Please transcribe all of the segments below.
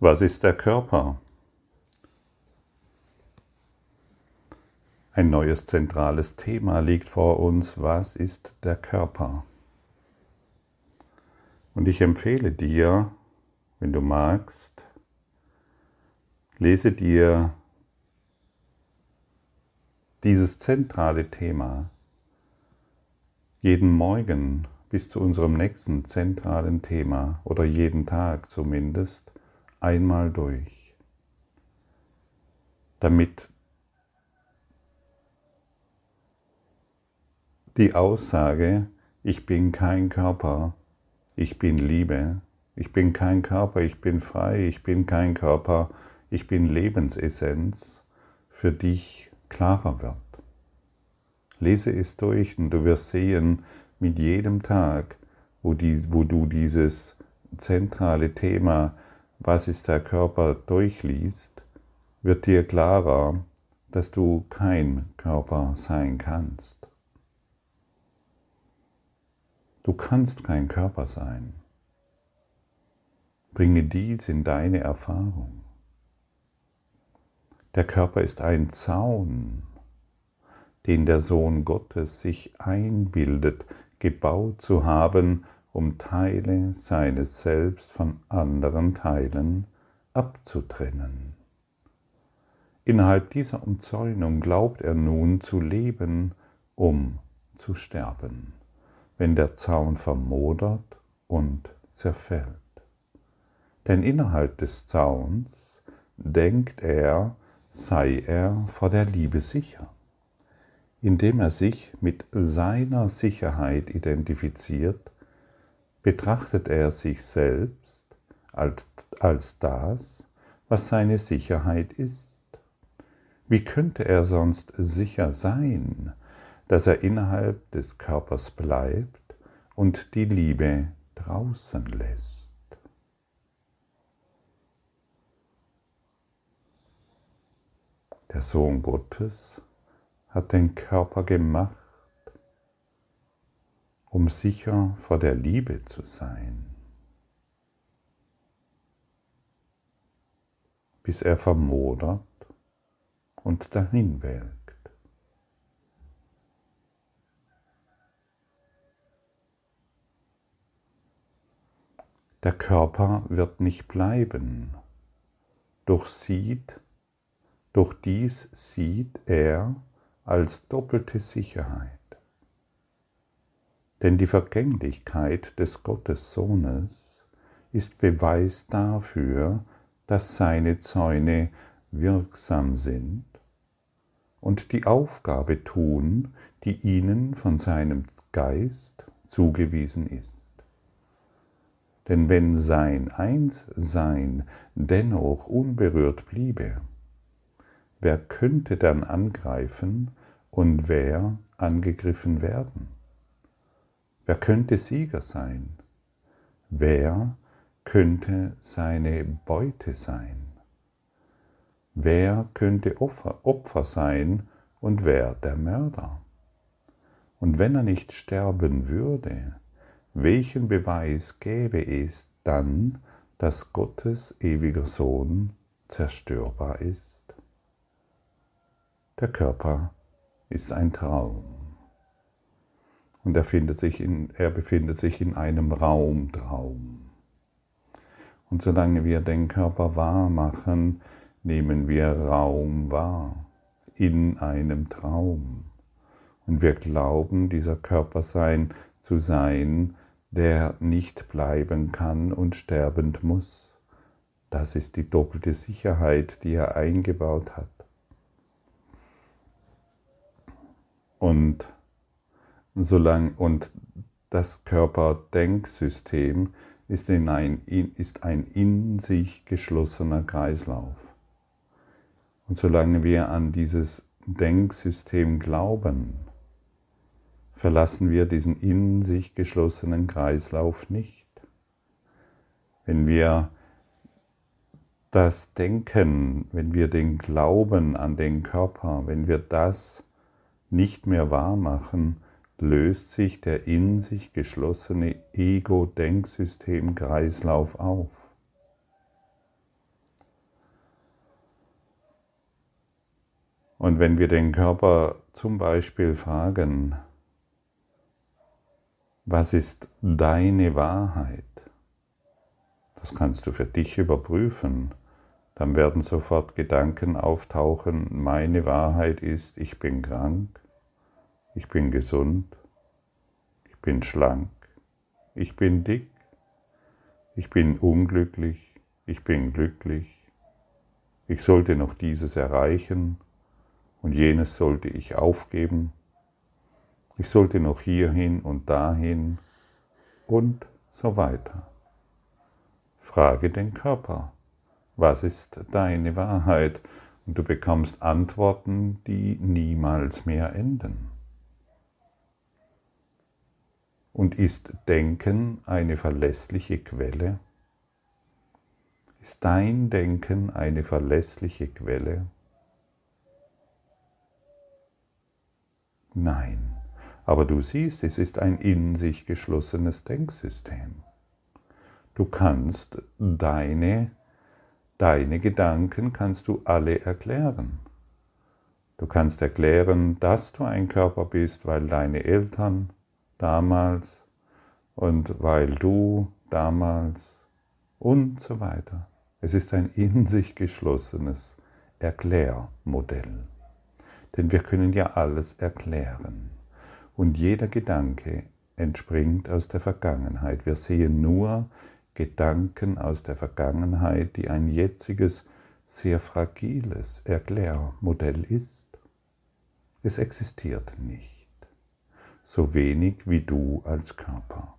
Was ist der Körper? Ein neues zentrales Thema liegt vor uns. Was ist der Körper? Und ich empfehle dir, wenn du magst, lese dir dieses zentrale Thema jeden Morgen bis zu unserem nächsten zentralen Thema oder jeden Tag zumindest einmal durch, damit die Aussage, ich bin kein Körper, ich bin Liebe, ich bin kein Körper, ich bin frei, ich bin kein Körper, ich bin Lebensessenz, für dich klarer wird. Lese es durch und du wirst sehen, mit jedem Tag, wo, die, wo du dieses zentrale Thema was ist der Körper durchliest, wird dir klarer, dass du kein Körper sein kannst. Du kannst kein Körper sein. Bringe dies in deine Erfahrung. Der Körper ist ein Zaun, den der Sohn Gottes sich einbildet, gebaut zu haben, um Teile seines Selbst von anderen Teilen abzutrennen. Innerhalb dieser Umzäunung glaubt er nun zu leben, um zu sterben, wenn der Zaun vermodert und zerfällt. Denn innerhalb des Zauns denkt er, sei er vor der Liebe sicher. Indem er sich mit seiner Sicherheit identifiziert, betrachtet er sich selbst als, als das, was seine Sicherheit ist. Wie könnte er sonst sicher sein, dass er innerhalb des Körpers bleibt und die Liebe draußen lässt? Der Sohn Gottes hat den Körper gemacht, um sicher vor der Liebe zu sein, bis er vermodert und dahin welkt. Der Körper wird nicht bleiben, doch sieht, doch dies sieht er als doppelte Sicherheit. Denn die Vergänglichkeit des Gottessohnes ist Beweis dafür, dass seine Zäune wirksam sind und die Aufgabe tun, die ihnen von seinem Geist zugewiesen ist. Denn wenn sein Einssein dennoch unberührt bliebe, wer könnte dann angreifen und wer angegriffen werden? Wer könnte Sieger sein? Wer könnte seine Beute sein? Wer könnte Opfer, Opfer sein und wer der Mörder? Und wenn er nicht sterben würde, welchen Beweis gäbe es dann, dass Gottes ewiger Sohn zerstörbar ist? Der Körper ist ein Traum und er, findet sich in, er befindet sich in einem Raumtraum. Und solange wir den Körper wahr machen, nehmen wir Raum wahr in einem Traum. Und wir glauben, dieser Körper sein zu sein, der nicht bleiben kann und sterbend muss. Das ist die doppelte Sicherheit, die er eingebaut hat. Und solange, und das Körperdenksystem ist, in ein, ist ein in sich geschlossener Kreislauf. Und solange wir an dieses Denksystem glauben, verlassen wir diesen in sich geschlossenen Kreislauf nicht. Wenn wir das Denken, wenn wir den Glauben an den Körper, wenn wir das nicht mehr wahr machen, löst sich der in sich geschlossene Ego-Denksystem-Kreislauf auf. Und wenn wir den Körper zum Beispiel fragen, was ist deine Wahrheit? Das kannst du für dich überprüfen. Dann werden sofort Gedanken auftauchen, meine Wahrheit ist, ich bin krank, ich bin gesund, ich bin schlank, ich bin dick, ich bin unglücklich, ich bin glücklich, ich sollte noch dieses erreichen und jenes sollte ich aufgeben, ich sollte noch hierhin und dahin und so weiter. Frage den Körper, was ist deine Wahrheit? Und du bekommst Antworten, die niemals mehr enden. Und ist Denken eine verlässliche Quelle? Ist dein Denken eine verlässliche Quelle? Nein, aber du siehst, es ist ein in sich geschlossenes Denksystem. Du kannst deine, deine Gedanken kannst du alle erklären. Du kannst erklären, dass du ein Körper bist, weil deine Eltern damals und weil du damals und so weiter. Es ist ein in sich geschlossenes Erklärmodell. Denn wir können ja alles erklären. Und jeder Gedanke entspringt aus der Vergangenheit. Wir sehen nur Gedanken aus der Vergangenheit, die ein jetziges, sehr fragiles Erklärmodell ist. Es existiert nicht, so wenig wie du als Körper.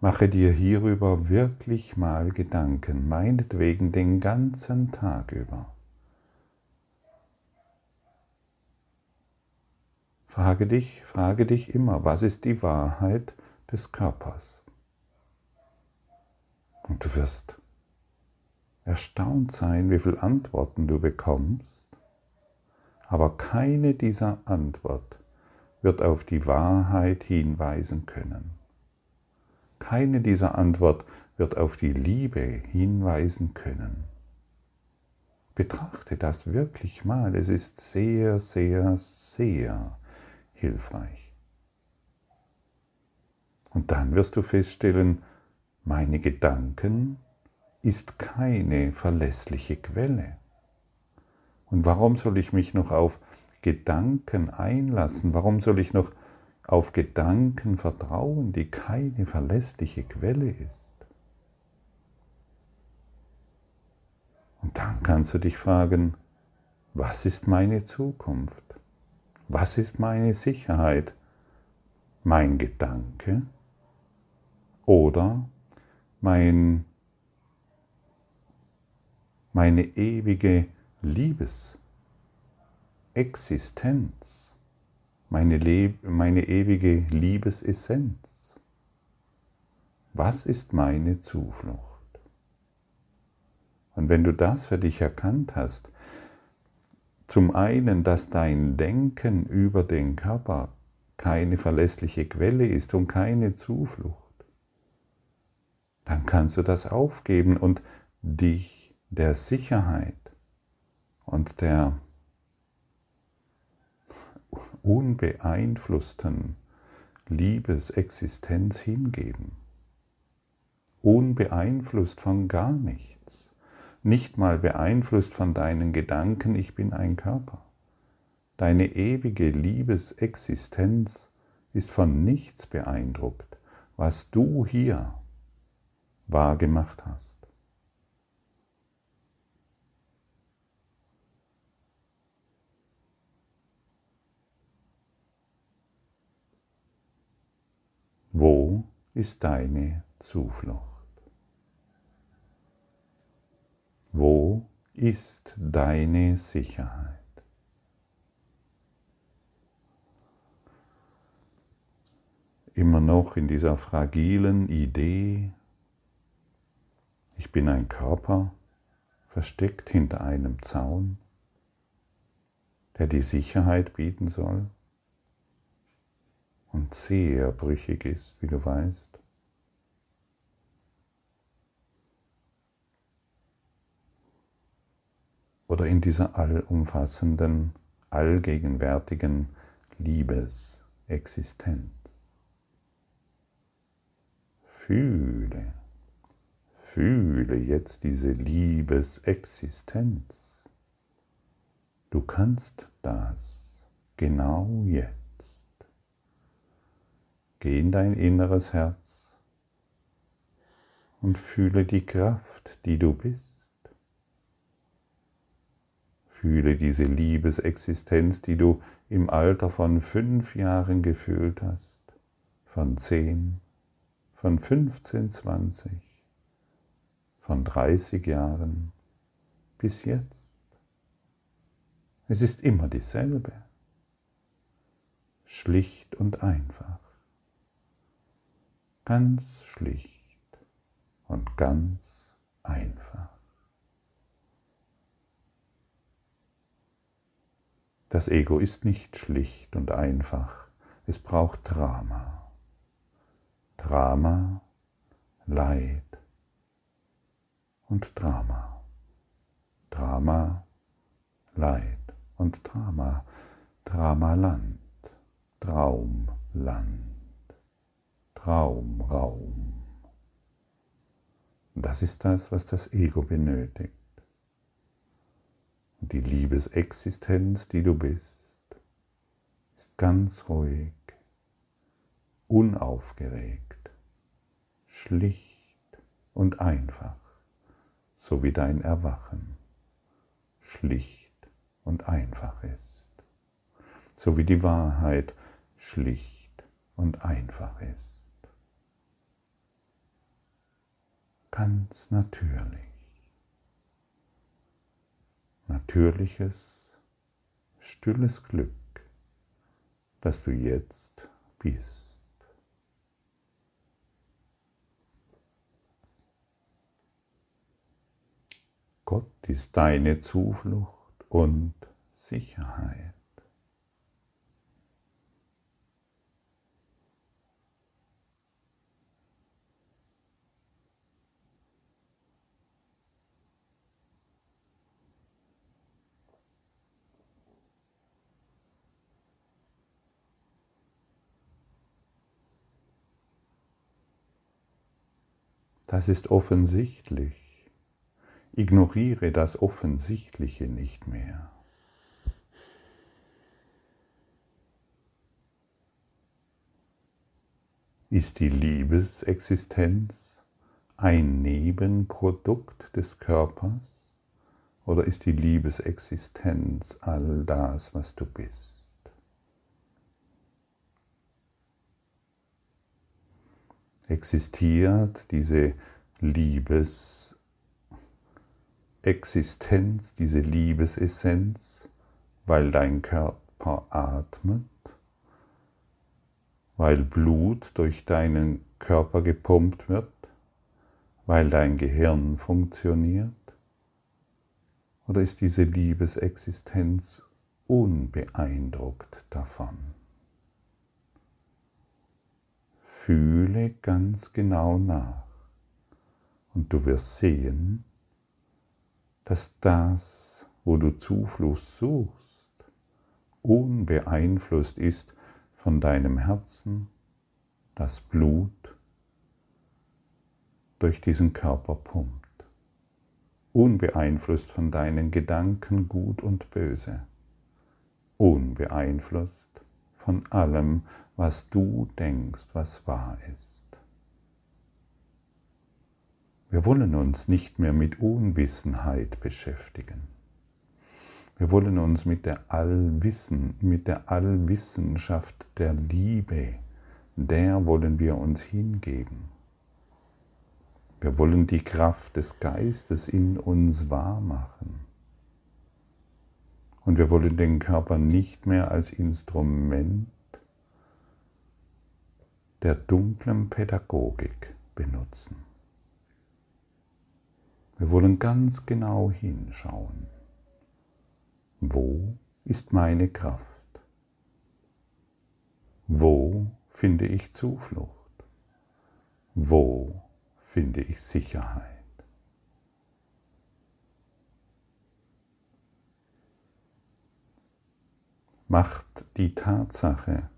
Mache dir hierüber wirklich mal Gedanken, meinetwegen den ganzen Tag über. Frage dich, frage dich immer, was ist die Wahrheit des Körpers? Und du wirst erstaunt sein, wie viele Antworten du bekommst, aber keine dieser Antworten wird auf die Wahrheit hinweisen können. Keine dieser Antworten wird auf die Liebe hinweisen können. Betrachte das wirklich mal. Es ist sehr, sehr, sehr hilfreich. Und dann wirst du feststellen, meine Gedanken ist keine verlässliche Quelle. Und warum soll ich mich noch auf Gedanken einlassen? Warum soll ich noch auf Gedanken vertrauen, die keine verlässliche Quelle ist? Und dann kannst du dich fragen, was ist meine Zukunft? Was ist meine Sicherheit? Mein Gedanke oder mein, meine ewige Liebesexistenz, meine, Leb meine ewige Liebesessenz. Was ist meine Zuflucht? Und wenn du das für dich erkannt hast, zum einen, dass dein Denken über den Körper keine verlässliche Quelle ist und keine Zuflucht, dann kannst du das aufgeben und dich der Sicherheit und der unbeeinflussten Liebesexistenz hingeben. Unbeeinflusst von gar nichts. Nicht mal beeinflusst von deinen Gedanken, ich bin ein Körper. Deine ewige Liebesexistenz ist von nichts beeindruckt, was du hier wahrgemacht hast. Wo ist deine Zuflucht? Wo ist deine Sicherheit? Immer noch in dieser fragilen Idee, ich bin ein Körper, versteckt hinter einem Zaun, der die Sicherheit bieten soll und sehr brüchig ist, wie du weißt. oder in dieser allumfassenden, allgegenwärtigen Liebesexistenz. Fühle, fühle jetzt diese Liebesexistenz. Du kannst das genau jetzt. Geh in dein inneres Herz und fühle die Kraft, die du bist. Fühle diese Liebesexistenz, die du im Alter von fünf Jahren gefühlt hast, von zehn, von 15, 20, von 30 Jahren bis jetzt. Es ist immer dieselbe, schlicht und einfach, ganz schlicht und ganz einfach. Das Ego ist nicht schlicht und einfach, es braucht Drama. Drama, Leid und Drama. Drama, Leid und Drama. Dramaland, Traumland, Traumraum. Das ist das, was das Ego benötigt. Und die Liebesexistenz, die du bist, ist ganz ruhig, unaufgeregt schlicht und einfach, so wie dein Erwachen schlicht und einfach ist, so wie die Wahrheit schlicht und einfach ist. Ganz natürlich. Natürliches, stilles Glück, das du jetzt bist. Gott ist deine Zuflucht und Sicherheit. Das ist offensichtlich. Ignoriere das Offensichtliche nicht mehr. Ist die Liebesexistenz ein Nebenprodukt des Körpers oder ist die Liebesexistenz all das, was du bist? Existiert diese Liebes Existenz, diese Liebesessenz, weil dein Körper atmet, weil Blut durch deinen Körper gepumpt wird, weil dein Gehirn funktioniert? Oder ist diese Liebesexistenz unbeeindruckt davon? Fühle ganz genau nach. Und du wirst sehen, dass das, wo du Zufluss suchst, unbeeinflusst ist von deinem Herzen, das Blut durch diesen Körper pumpt, unbeeinflusst von deinen Gedanken gut und böse, unbeeinflusst von allem, was du denkst, was wahr ist. Wir wollen uns nicht mehr mit Unwissenheit beschäftigen. Wir wollen uns mit der Allwissen, mit der Allwissenschaft der Liebe, der wollen wir uns hingeben. Wir wollen die Kraft des Geistes in uns wahrmachen. Und wir wollen den Körper nicht mehr als Instrument der dunklen Pädagogik benutzen. Wir wollen ganz genau hinschauen. Wo ist meine Kraft? Wo finde ich Zuflucht? Wo finde ich Sicherheit? Macht die Tatsache,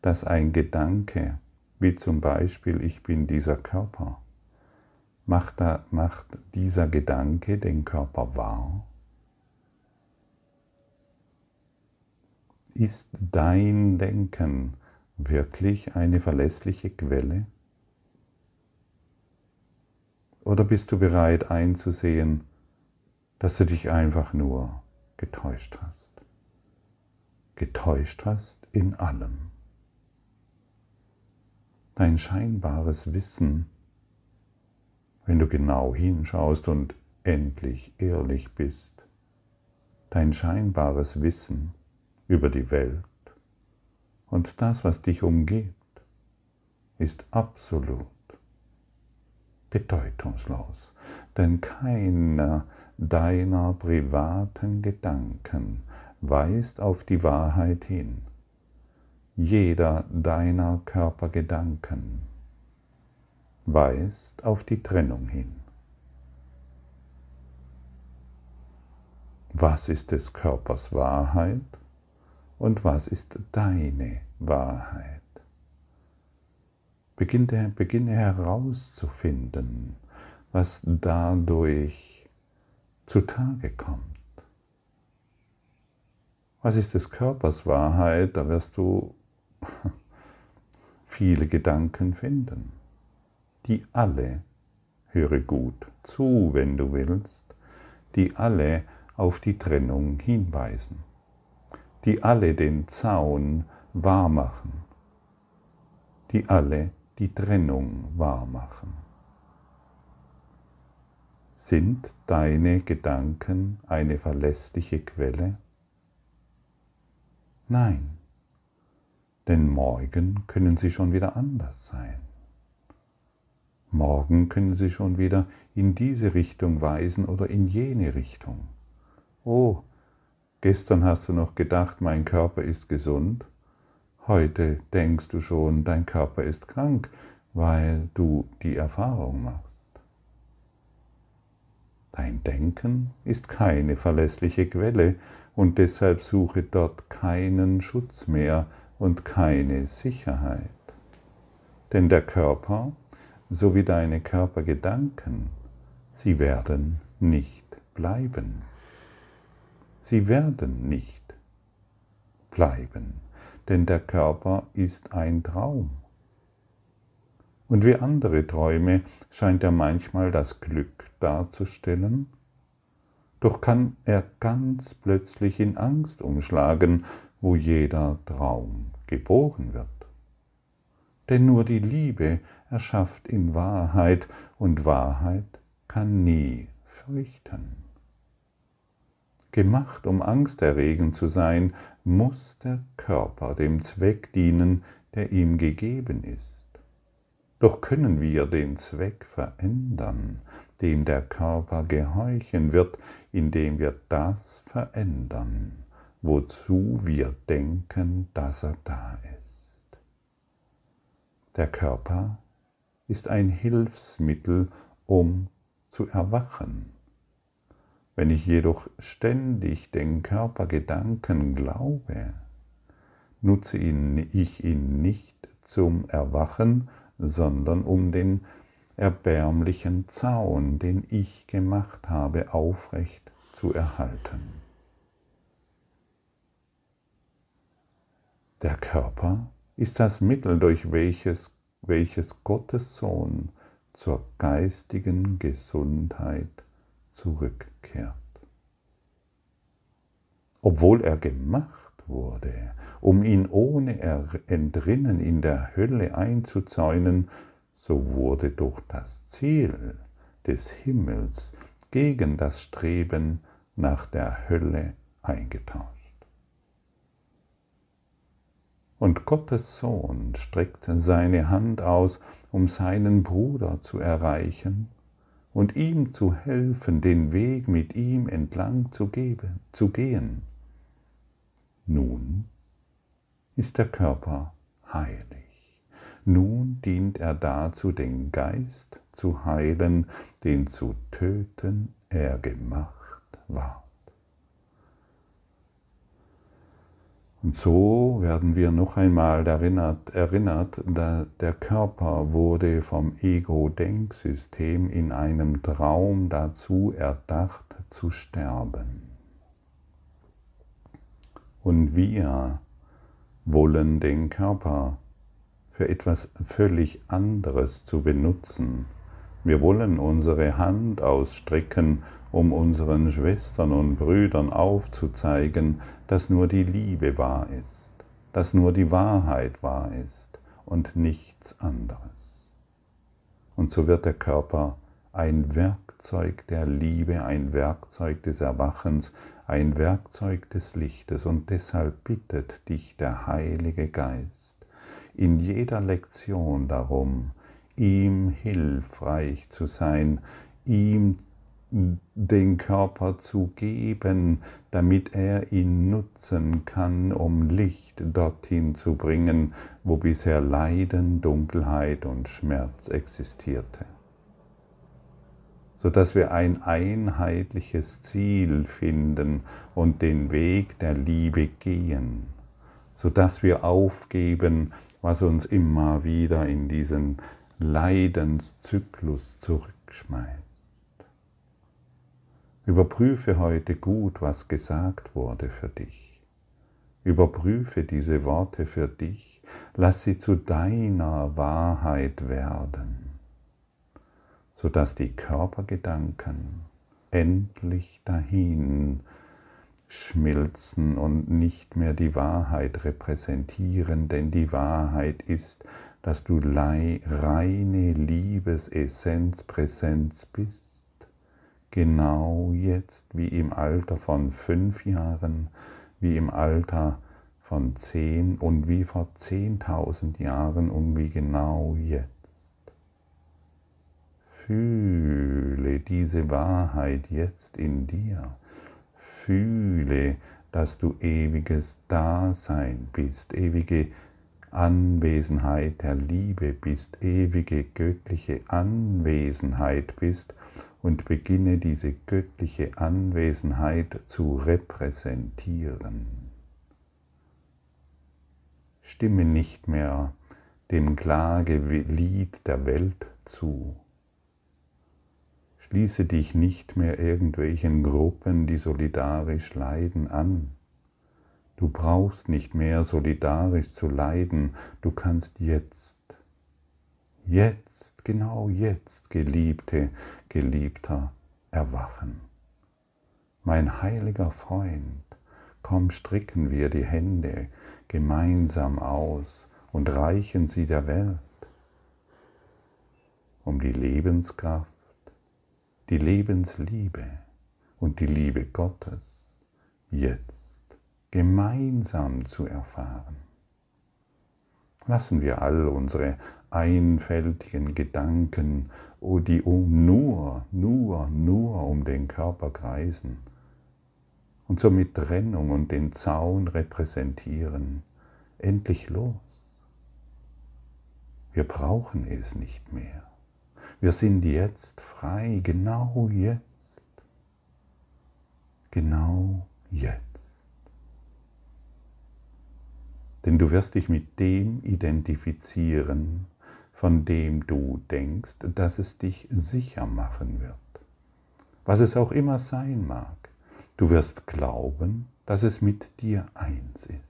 dass ein Gedanke, wie zum Beispiel ich bin dieser Körper, macht, da, macht dieser Gedanke den Körper wahr? Ist dein Denken wirklich eine verlässliche Quelle? Oder bist du bereit einzusehen, dass du dich einfach nur getäuscht hast? Getäuscht hast in allem. Dein scheinbares Wissen, wenn du genau hinschaust und endlich ehrlich bist, dein scheinbares Wissen über die Welt und das, was dich umgibt, ist absolut bedeutungslos, denn keiner deiner privaten Gedanken weist auf die Wahrheit hin. Jeder deiner Körpergedanken weist auf die Trennung hin. Was ist des Körpers Wahrheit und was ist deine Wahrheit? Beginne, beginne herauszufinden, was dadurch zutage kommt. Was ist des Körpers Wahrheit? Da wirst du viele Gedanken finden, die alle, höre gut zu, wenn du willst, die alle auf die Trennung hinweisen, die alle den Zaun wahrmachen, die alle die Trennung wahrmachen. Sind deine Gedanken eine verlässliche Quelle? Nein, denn morgen können sie schon wieder anders sein. Morgen können sie schon wieder in diese Richtung weisen oder in jene Richtung. Oh, gestern hast du noch gedacht, mein Körper ist gesund, Heute denkst du schon, dein Körper ist krank, weil du die Erfahrung machst. Dein Denken ist keine verlässliche Quelle und deshalb suche dort keinen Schutz mehr und keine Sicherheit. Denn der Körper sowie deine Körpergedanken, sie werden nicht bleiben. Sie werden nicht bleiben denn der Körper ist ein Traum. Und wie andere Träume scheint er manchmal das Glück darzustellen, doch kann er ganz plötzlich in Angst umschlagen, wo jeder Traum geboren wird. Denn nur die Liebe erschafft in Wahrheit und Wahrheit kann nie fürchten. Gemacht, um angsterregend zu sein, muss der Körper dem Zweck dienen, der ihm gegeben ist. Doch können wir den Zweck verändern, dem der Körper gehorchen wird, indem wir das verändern, wozu wir denken, dass er da ist. Der Körper ist ein Hilfsmittel, um zu erwachen. Wenn ich jedoch ständig den Körpergedanken glaube, nutze ich ihn nicht zum Erwachen, sondern um den erbärmlichen Zaun, den ich gemacht habe, aufrecht zu erhalten. Der Körper ist das Mittel, durch welches, welches Gottes Sohn zur geistigen Gesundheit zurückkehrt. Obwohl er gemacht wurde, um ihn ohne Entrinnen in der Hölle einzuzäunen, so wurde doch das Ziel des Himmels gegen das Streben nach der Hölle eingetauscht. Und Gottes Sohn streckt seine Hand aus, um seinen Bruder zu erreichen und ihm zu helfen, den Weg mit ihm entlang zu, geben, zu gehen. Nun ist der Körper heilig. Nun dient er dazu, den Geist zu heilen, den zu töten er gemacht war. Und so werden wir noch einmal erinnert, erinnert der Körper wurde vom Ego-Denksystem in einem Traum dazu erdacht zu sterben. Und wir wollen den Körper für etwas völlig anderes zu benutzen. Wir wollen unsere Hand ausstrecken, um unseren Schwestern und Brüdern aufzuzeigen, dass nur die Liebe wahr ist, dass nur die Wahrheit wahr ist und nichts anderes. Und so wird der Körper ein Werkzeug der Liebe, ein Werkzeug des Erwachens, ein Werkzeug des Lichtes. Und deshalb bittet dich der Heilige Geist in jeder Lektion darum, ihm hilfreich zu sein, ihm den Körper zu geben, damit er ihn nutzen kann, um Licht dorthin zu bringen, wo bisher Leiden, Dunkelheit und Schmerz existierte. Sodass wir ein einheitliches Ziel finden und den Weg der Liebe gehen, sodass wir aufgeben, was uns immer wieder in diesen Leidenszyklus zurückschmeißt. Überprüfe heute gut, was gesagt wurde für dich. Überprüfe diese Worte für dich. Lass sie zu deiner Wahrheit werden, sodass die Körpergedanken endlich dahin schmilzen und nicht mehr die Wahrheit repräsentieren, denn die Wahrheit ist, dass du reine Liebesessenz, Präsenz bist genau jetzt, wie im Alter von fünf Jahren, wie im Alter von zehn und wie vor zehntausend Jahren und wie genau jetzt. Fühle diese Wahrheit jetzt in dir. Fühle, dass du ewiges Dasein bist, ewige Anwesenheit der Liebe bist, ewige göttliche Anwesenheit bist und beginne diese göttliche Anwesenheit zu repräsentieren. Stimme nicht mehr dem Klagelied der Welt zu. Schließe dich nicht mehr irgendwelchen Gruppen, die solidarisch leiden, an. Du brauchst nicht mehr solidarisch zu leiden, du kannst jetzt, jetzt, genau jetzt, Geliebte, Geliebter, erwachen. Mein heiliger Freund, komm, stricken wir die Hände gemeinsam aus und reichen sie der Welt, um die Lebenskraft, die Lebensliebe und die Liebe Gottes jetzt gemeinsam zu erfahren. Lassen wir all unsere einfältigen Gedanken die um nur, nur, nur um den Körper kreisen und somit Trennung und den Zaun repräsentieren, endlich los. Wir brauchen es nicht mehr. Wir sind jetzt frei, genau jetzt. Genau jetzt. Denn du wirst dich mit dem identifizieren, von dem du denkst, dass es dich sicher machen wird. Was es auch immer sein mag, du wirst glauben, dass es mit dir eins ist.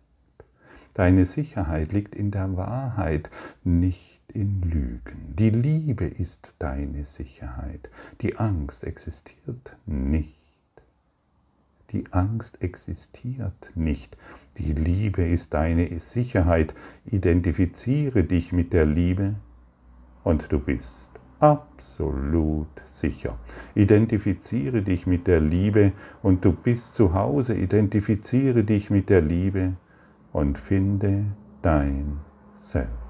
Deine Sicherheit liegt in der Wahrheit, nicht in Lügen. Die Liebe ist deine Sicherheit. Die Angst existiert nicht. Die Angst existiert nicht. Die Liebe ist deine Sicherheit. Identifiziere dich mit der Liebe und du bist absolut sicher. Identifiziere dich mit der Liebe und du bist zu Hause. Identifiziere dich mit der Liebe und finde dein Selbst.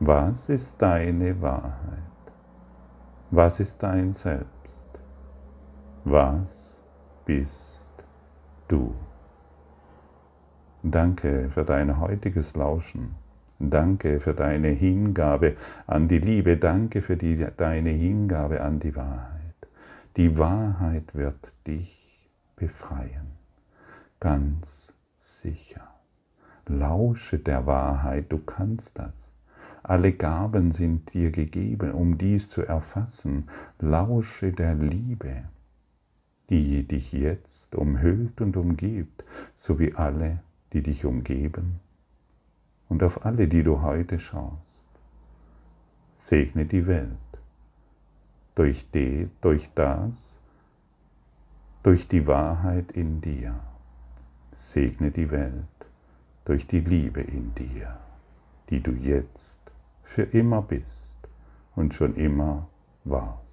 Was ist deine Wahrheit? Was ist dein Selbst? Was bist du? Danke für dein heutiges Lauschen. Danke für deine Hingabe an die Liebe. Danke für die, deine Hingabe an die Wahrheit. Die Wahrheit wird dich befreien. ganz sicher. Lausche der Wahrheit, du kannst das. Alle Gaben sind dir gegeben, um dies zu erfassen. Lausche der Liebe, die dich jetzt umhüllt und umgibt, sowie alle, die dich umgeben und auf alle, die du heute schaust. Segne die Welt durch, die, durch das, durch die Wahrheit in dir. Segne die Welt durch die Liebe in dir, die du jetzt für immer bist und schon immer warst.